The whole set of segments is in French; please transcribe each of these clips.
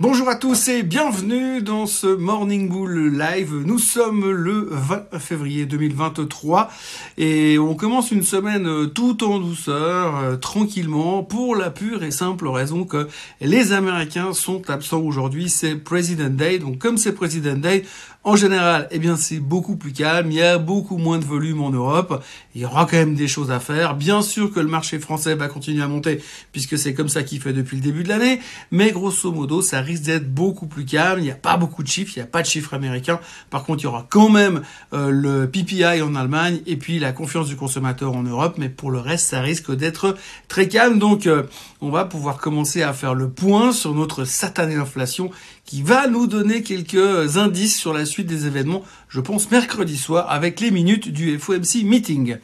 Bonjour à tous et bienvenue dans ce Morning Bull Live. Nous sommes le 20 février 2023 et on commence une semaine tout en douceur, euh, tranquillement, pour la pure et simple raison que les Américains sont absents aujourd'hui. C'est President Day, donc comme c'est President Day, en général, eh bien, c'est beaucoup plus calme. Il y a beaucoup moins de volume en Europe. Il y aura quand même des choses à faire. Bien sûr que le marché français va continuer à monter puisque c'est comme ça qu'il fait depuis le début de l'année. Mais grosso modo, ça risque d'être beaucoup plus calme. Il n'y a pas beaucoup de chiffres. Il n'y a pas de chiffres américains. Par contre, il y aura quand même euh, le PPI en Allemagne et puis la confiance du consommateur en Europe. Mais pour le reste, ça risque d'être très calme. Donc, euh, on va pouvoir commencer à faire le point sur notre satanée inflation qui va nous donner quelques indices sur la suite des événements, je pense mercredi soir, avec les minutes du FOMC Meeting.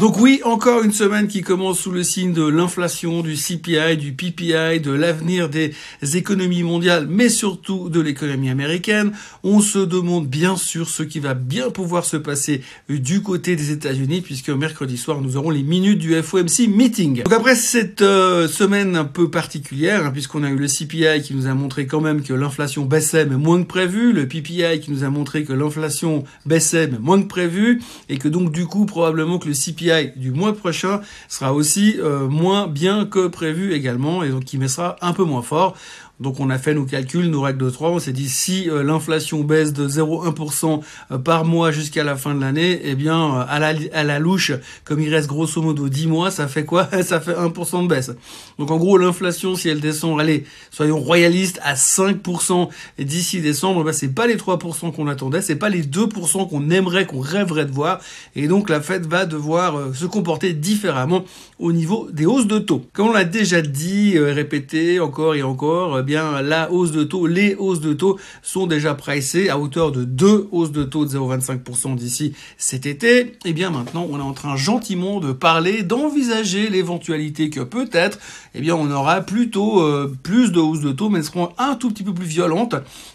Donc oui, encore une semaine qui commence sous le signe de l'inflation, du CPI, du PPI, de l'avenir des économies mondiales, mais surtout de l'économie américaine. On se demande bien sûr ce qui va bien pouvoir se passer du côté des États-Unis, puisque mercredi soir, nous aurons les minutes du FOMC meeting. Donc après cette euh, semaine un peu particulière, hein, puisqu'on a eu le CPI qui nous a montré quand même que l'inflation baissait, mais moins que prévu, le PPI qui nous a montré que l'inflation baissait, mais moins que prévu, et que donc du coup, probablement que le CPI du mois prochain sera aussi euh, moins bien que prévu également et donc qui sera un peu moins fort. Donc on a fait nos calculs, nos règles de 3, on s'est dit si euh, l'inflation baisse de 0,1% euh, par mois jusqu'à la fin de l'année, eh bien à la, à la louche, comme il reste grosso modo 10 mois, ça fait quoi? Ça fait 1% de baisse. Donc en gros l'inflation si elle descend, allez, soyons royalistes à 5% d'ici décembre, bah, c'est pas les 3% qu'on attendait, c'est pas les 2% qu'on aimerait, qu'on rêverait de voir et donc la Fed va devoir se comporter différemment au niveau des hausses de taux. Comme on l'a déjà dit, euh, répété encore et encore, la hausse de taux, les hausses de taux sont déjà pricées à hauteur de deux hausses de taux de 0,25% d'ici cet été. Et eh bien maintenant, on est en train gentiment de parler, d'envisager l'éventualité que peut-être, eh bien on aura plutôt euh, plus de hausses de taux, mais elles seront un tout petit peu plus violentes.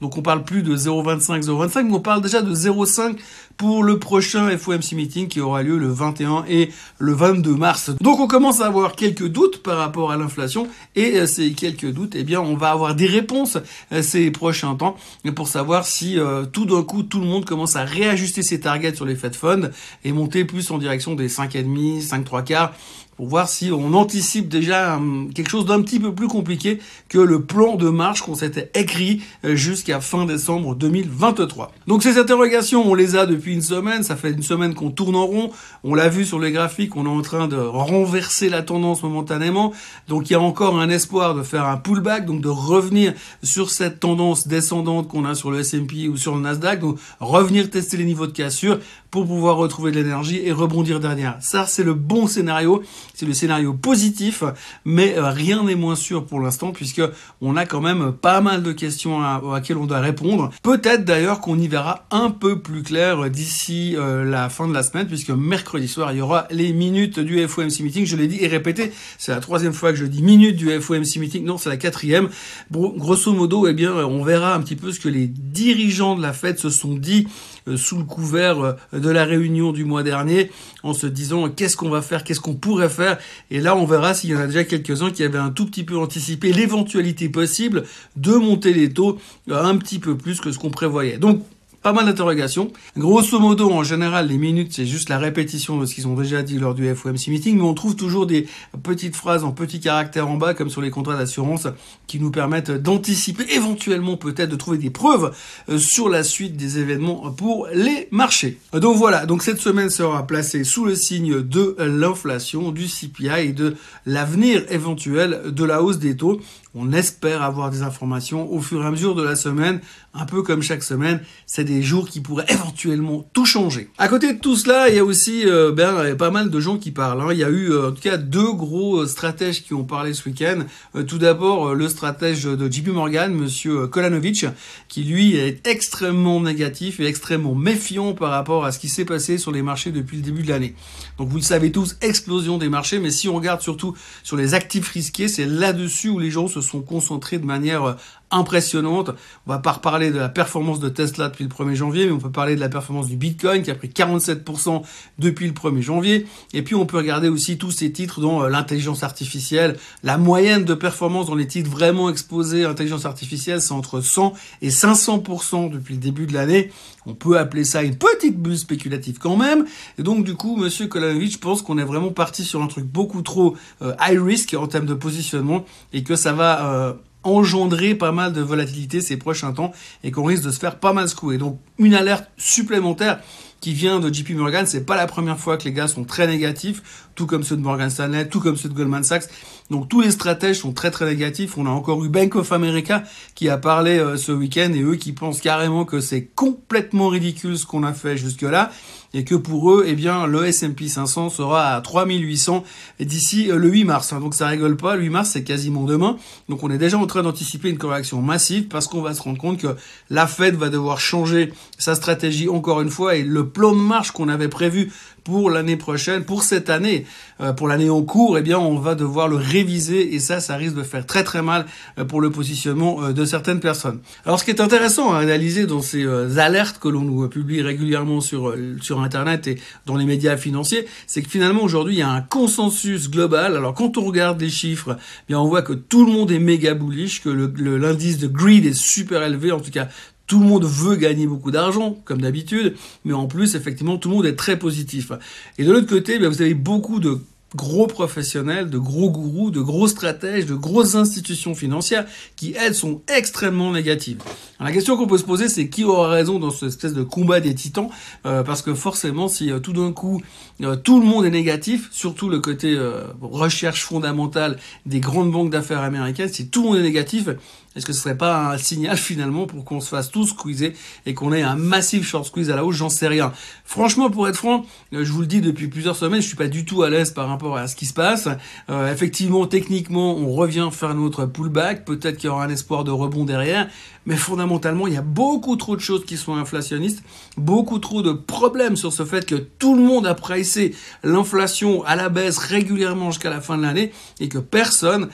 Donc on parle plus de 0,25, 0,25, mais on parle déjà de 0,5 pour le prochain FOMC meeting qui aura lieu le 21 et le 22 mars. Donc on commence à avoir quelques doutes par rapport à l'inflation et euh, ces quelques doutes, eh bien on va avoir des réponses euh, ces prochains temps pour savoir si euh, tout d'un coup tout le monde commence à réajuster ses targets sur les Fed Funds et monter plus en direction des 5,5, 5 3 quarts pour voir si on anticipe déjà hum, quelque chose d'un petit peu plus compliqué que le plan de marche qu'on s'était écrit euh, jusqu'à fin décembre 2023. Donc ces interrogations, on les a depuis une semaine, ça fait une semaine qu'on tourne en rond, on l'a vu sur les graphiques, on est en train de renverser la tendance momentanément, donc il y a encore un espoir de faire un pullback, donc de revenir sur cette tendance descendante qu'on a sur le S&P ou sur le Nasdaq, donc revenir tester les niveaux de cassure pour pouvoir retrouver de l'énergie et rebondir derrière. Ça, c'est le bon scénario, c'est le scénario positif, mais euh, rien n'est moins sûr pour l'instant puisque on a quand même pas mal de questions à, laquelle on doit répondre. Peut-être d'ailleurs qu'on y verra un peu plus clair d'ici euh, la fin de la semaine puisque mercredi soir, il y aura les minutes du FOMC meeting. Je l'ai dit et répété, c'est la troisième fois que je dis minutes du FOMC meeting. Non, c'est la quatrième. Bon, grosso modo, eh bien, on verra un petit peu ce que les dirigeants de la Fed se sont dit euh, sous le couvert de la réunion du mois dernier en se disant qu'est-ce qu'on va faire, qu'est-ce qu'on pourrait faire. Et là, on verra s'il y en a déjà quelques-uns qui avaient un tout petit peu anticipé l'éventualité possible de monter les taux un petit peu plus que ce qu'on prévoyait. Donc, pas mal d'interrogations. Grosso modo, en général, les minutes, c'est juste la répétition de ce qu'ils ont déjà dit lors du FOMC meeting, mais on trouve toujours des petites phrases en petits caractères en bas, comme sur les contrats d'assurance, qui nous permettent d'anticiper, éventuellement peut-être de trouver des preuves euh, sur la suite des événements pour les marchés. Donc voilà, donc cette semaine sera placée sous le signe de l'inflation, du CPI et de l'avenir éventuel de la hausse des taux. On espère avoir des informations au fur et à mesure de la semaine, un peu comme chaque semaine. C'est des jours qui pourraient éventuellement tout changer. À côté de tout cela, il y a aussi ben, pas mal de gens qui parlent. Hein. Il y a eu euh, en tout cas deux gros euh, stratèges qui ont parlé ce week-end. tout d'abord, le stratège de JP Morgan, Monsieur Kolanovic, qui lui est extrêmement négatif et extrêmement méfiant par rapport à ce qui s'est passé sur les marchés depuis le début de l'année. Donc vous le savez tous, explosion des marchés, mais si on regarde surtout sur les actifs risqués, c'est là-dessus où les gens se sont concentrés de manière impressionnantes. On va pas reparler de la performance de Tesla depuis le 1er janvier, mais on peut parler de la performance du Bitcoin qui a pris 47% depuis le 1er janvier. Et puis on peut regarder aussi tous ces titres dont euh, l'intelligence artificielle, la moyenne de performance dans les titres vraiment exposés à l'intelligence artificielle, c'est entre 100 et 500% depuis le début de l'année. On peut appeler ça une petite bulle spéculative quand même. Et donc du coup, Monsieur Kolanovich pense qu'on est vraiment parti sur un truc beaucoup trop euh, high risk en termes de positionnement et que ça va euh, engendrer pas mal de volatilité ces prochains temps et qu'on risque de se faire pas mal secouer. Donc une alerte supplémentaire qui vient de JP Morgan, c'est pas la première fois que les gars sont très négatifs, tout comme ceux de Morgan Stanley, tout comme ceux de Goldman Sachs. Donc tous les stratèges sont très très négatifs. On a encore eu Bank of America qui a parlé euh, ce week-end et eux qui pensent carrément que c'est complètement ridicule ce qu'on a fait jusque-là et que pour eux, eh bien, le S&P 500 sera à 3800 d'ici euh, le 8 mars. Hein. Donc ça rigole pas, le 8 mars c'est quasiment demain. Donc on est déjà en train d'anticiper une correction massive parce qu'on va se rendre compte que la Fed va devoir changer sa stratégie encore une fois et le plan de marche qu'on avait prévu pour l'année prochaine, pour cette année, euh, pour l'année en cours, eh bien, on va devoir le réviser et ça, ça risque de faire très très mal euh, pour le positionnement euh, de certaines personnes. Alors, ce qui est intéressant à analyser dans ces alertes que l'on nous publie régulièrement sur sur Internet et dans les médias financiers, c'est que finalement aujourd'hui, il y a un consensus global. Alors, quand on regarde les chiffres, eh bien, on voit que tout le monde est méga bullish, que l'indice de greed est super élevé, en tout cas tout le monde veut gagner beaucoup d'argent, comme d'habitude, mais en plus, effectivement, tout le monde est très positif. Et de l'autre côté, vous avez beaucoup de gros professionnels, de gros gourous, de gros stratèges, de grosses institutions financières qui, elles, sont extrêmement négatives. la question qu'on peut se poser, c'est qui aura raison dans cette espèce de combat des titans euh, Parce que forcément, si euh, tout d'un coup, euh, tout le monde est négatif, surtout le côté recherche fondamentale des grandes banques d'affaires américaines, si tout le monde est négatif, est-ce que ce serait pas un signal finalement pour qu'on se fasse tous squeezer et qu'on ait un massif short squeeze à la hausse? J'en sais rien. Franchement, pour être franc, je vous le dis depuis plusieurs semaines, je suis pas du tout à l'aise par rapport à ce qui se passe. Euh, effectivement, techniquement, on revient faire notre pullback. Peut-être qu'il y aura un espoir de rebond derrière, mais fondamentalement, il y a beaucoup trop de choses qui sont inflationnistes, beaucoup trop de problèmes sur ce fait que tout le monde a pricé l'inflation à la baisse régulièrement jusqu'à la fin de l'année et que personne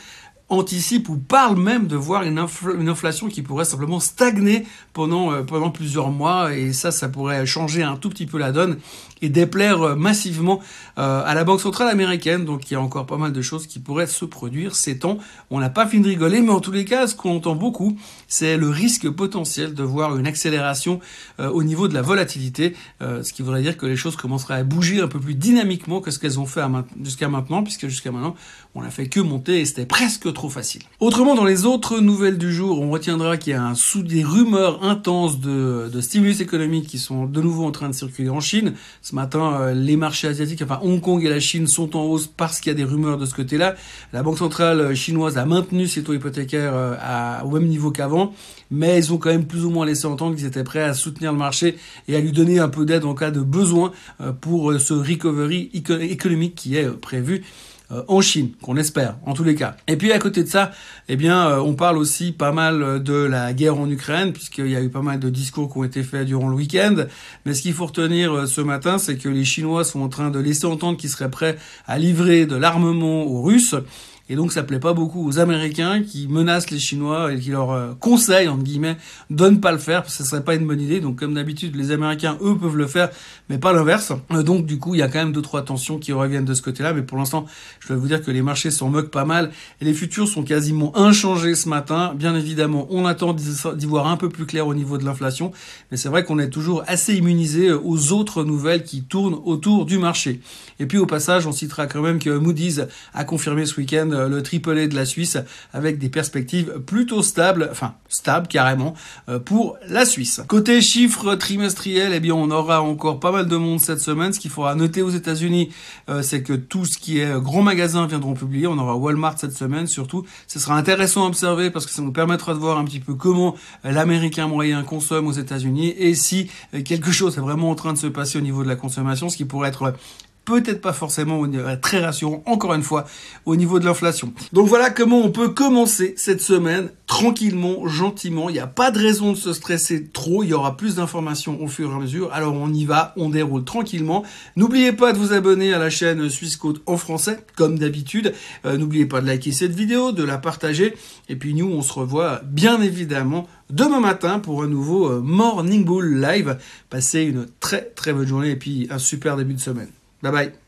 anticipe ou parle même de voir une, inflation qui pourrait simplement stagner pendant, euh, pendant plusieurs mois et ça, ça pourrait changer un tout petit peu la donne et déplaire euh, massivement euh, à la Banque centrale américaine. Donc il y a encore pas mal de choses qui pourraient se produire ces temps. On n'a pas fini de rigoler, mais en tous les cas, ce qu'on entend beaucoup, c'est le risque potentiel de voir une accélération au niveau de la volatilité, ce qui voudrait dire que les choses commenceraient à bouger un peu plus dynamiquement que ce qu'elles ont fait jusqu'à maintenant, puisque jusqu'à maintenant, on n'a fait que monter et c'était presque trop facile. Autrement, dans les autres nouvelles du jour, on retiendra qu'il y a des rumeurs intenses de, stimulus économique qui sont de nouveau en train de circuler en Chine. Ce matin, euh, les marchés asiatiques, enfin Hong Kong et la Chine sont en hausse parce qu'il y a des rumeurs de ce côté-là. La Banque centrale chinoise a maintenu ses taux hypothécaires euh, au même niveau qu'avant, mais ils ont quand même plus ou moins laissé entendre qu'ils étaient prêts à soutenir le marché et à lui donner un peu d'aide en cas de besoin euh, pour ce recovery économique qui est prévu euh, en Chine, qu'on espère, en tous les cas. Et puis à côté de ça, eh bien, euh, on parle aussi pas mal de la guerre en Ukraine, puisqu'il y a eu pas mal de discours qui ont été faits durant le week-end. Mais ce qu'il faut retenir euh, ce matin, c'est que les Chinois sont en train de laisser entendre qu'ils seraient prêts à livrer de l'armement aux Russes. Et donc ça plaît pas beaucoup aux Américains qui menacent les Chinois et qui leur euh, conseillent, entre guillemets, de ne pas le faire, parce que ce serait pas une bonne idée. Donc comme d'habitude, les Américains, eux, peuvent le faire, mais pas l'inverse. Euh, donc du coup, il y a quand même deux, trois tensions qui reviennent de ce côté-là. Mais pour l'instant, je dois vous dire que les marchés s'en moquent pas mal. Et les futurs sont quasiment inchangés ce matin. Bien évidemment, on attend d'y voir un peu plus clair au niveau de l'inflation. Mais c'est vrai qu'on est toujours assez immunisé euh, aux autres nouvelles qui tournent autour du marché. Et puis au passage, on citera quand même que Moody's a confirmé ce week-end le triplé de la Suisse avec des perspectives plutôt stables, enfin stables carrément, euh, pour la Suisse. Côté chiffres trimestriels, eh bien on aura encore pas mal de monde cette semaine. Ce qu'il faudra noter aux États-Unis, euh, c'est que tout ce qui est grand magasin viendront publier. On aura Walmart cette semaine surtout. Ce sera intéressant à observer parce que ça nous permettra de voir un petit peu comment l'Américain moyen consomme aux États-Unis et si quelque chose est vraiment en train de se passer au niveau de la consommation, ce qui pourrait être peut-être pas forcément très rassurant, encore une fois, au niveau de l'inflation. Donc voilà comment on peut commencer cette semaine tranquillement, gentiment. Il n'y a pas de raison de se stresser trop. Il y aura plus d'informations au fur et à mesure. Alors on y va, on déroule tranquillement. N'oubliez pas de vous abonner à la chaîne Suisse Côte en français, comme d'habitude. Euh, n'oubliez pas de liker cette vidéo, de la partager. Et puis nous, on se revoit bien évidemment demain matin pour un nouveau euh, Morning Bull Live. Passez une très très bonne journée et puis un super début de semaine. 拜拜。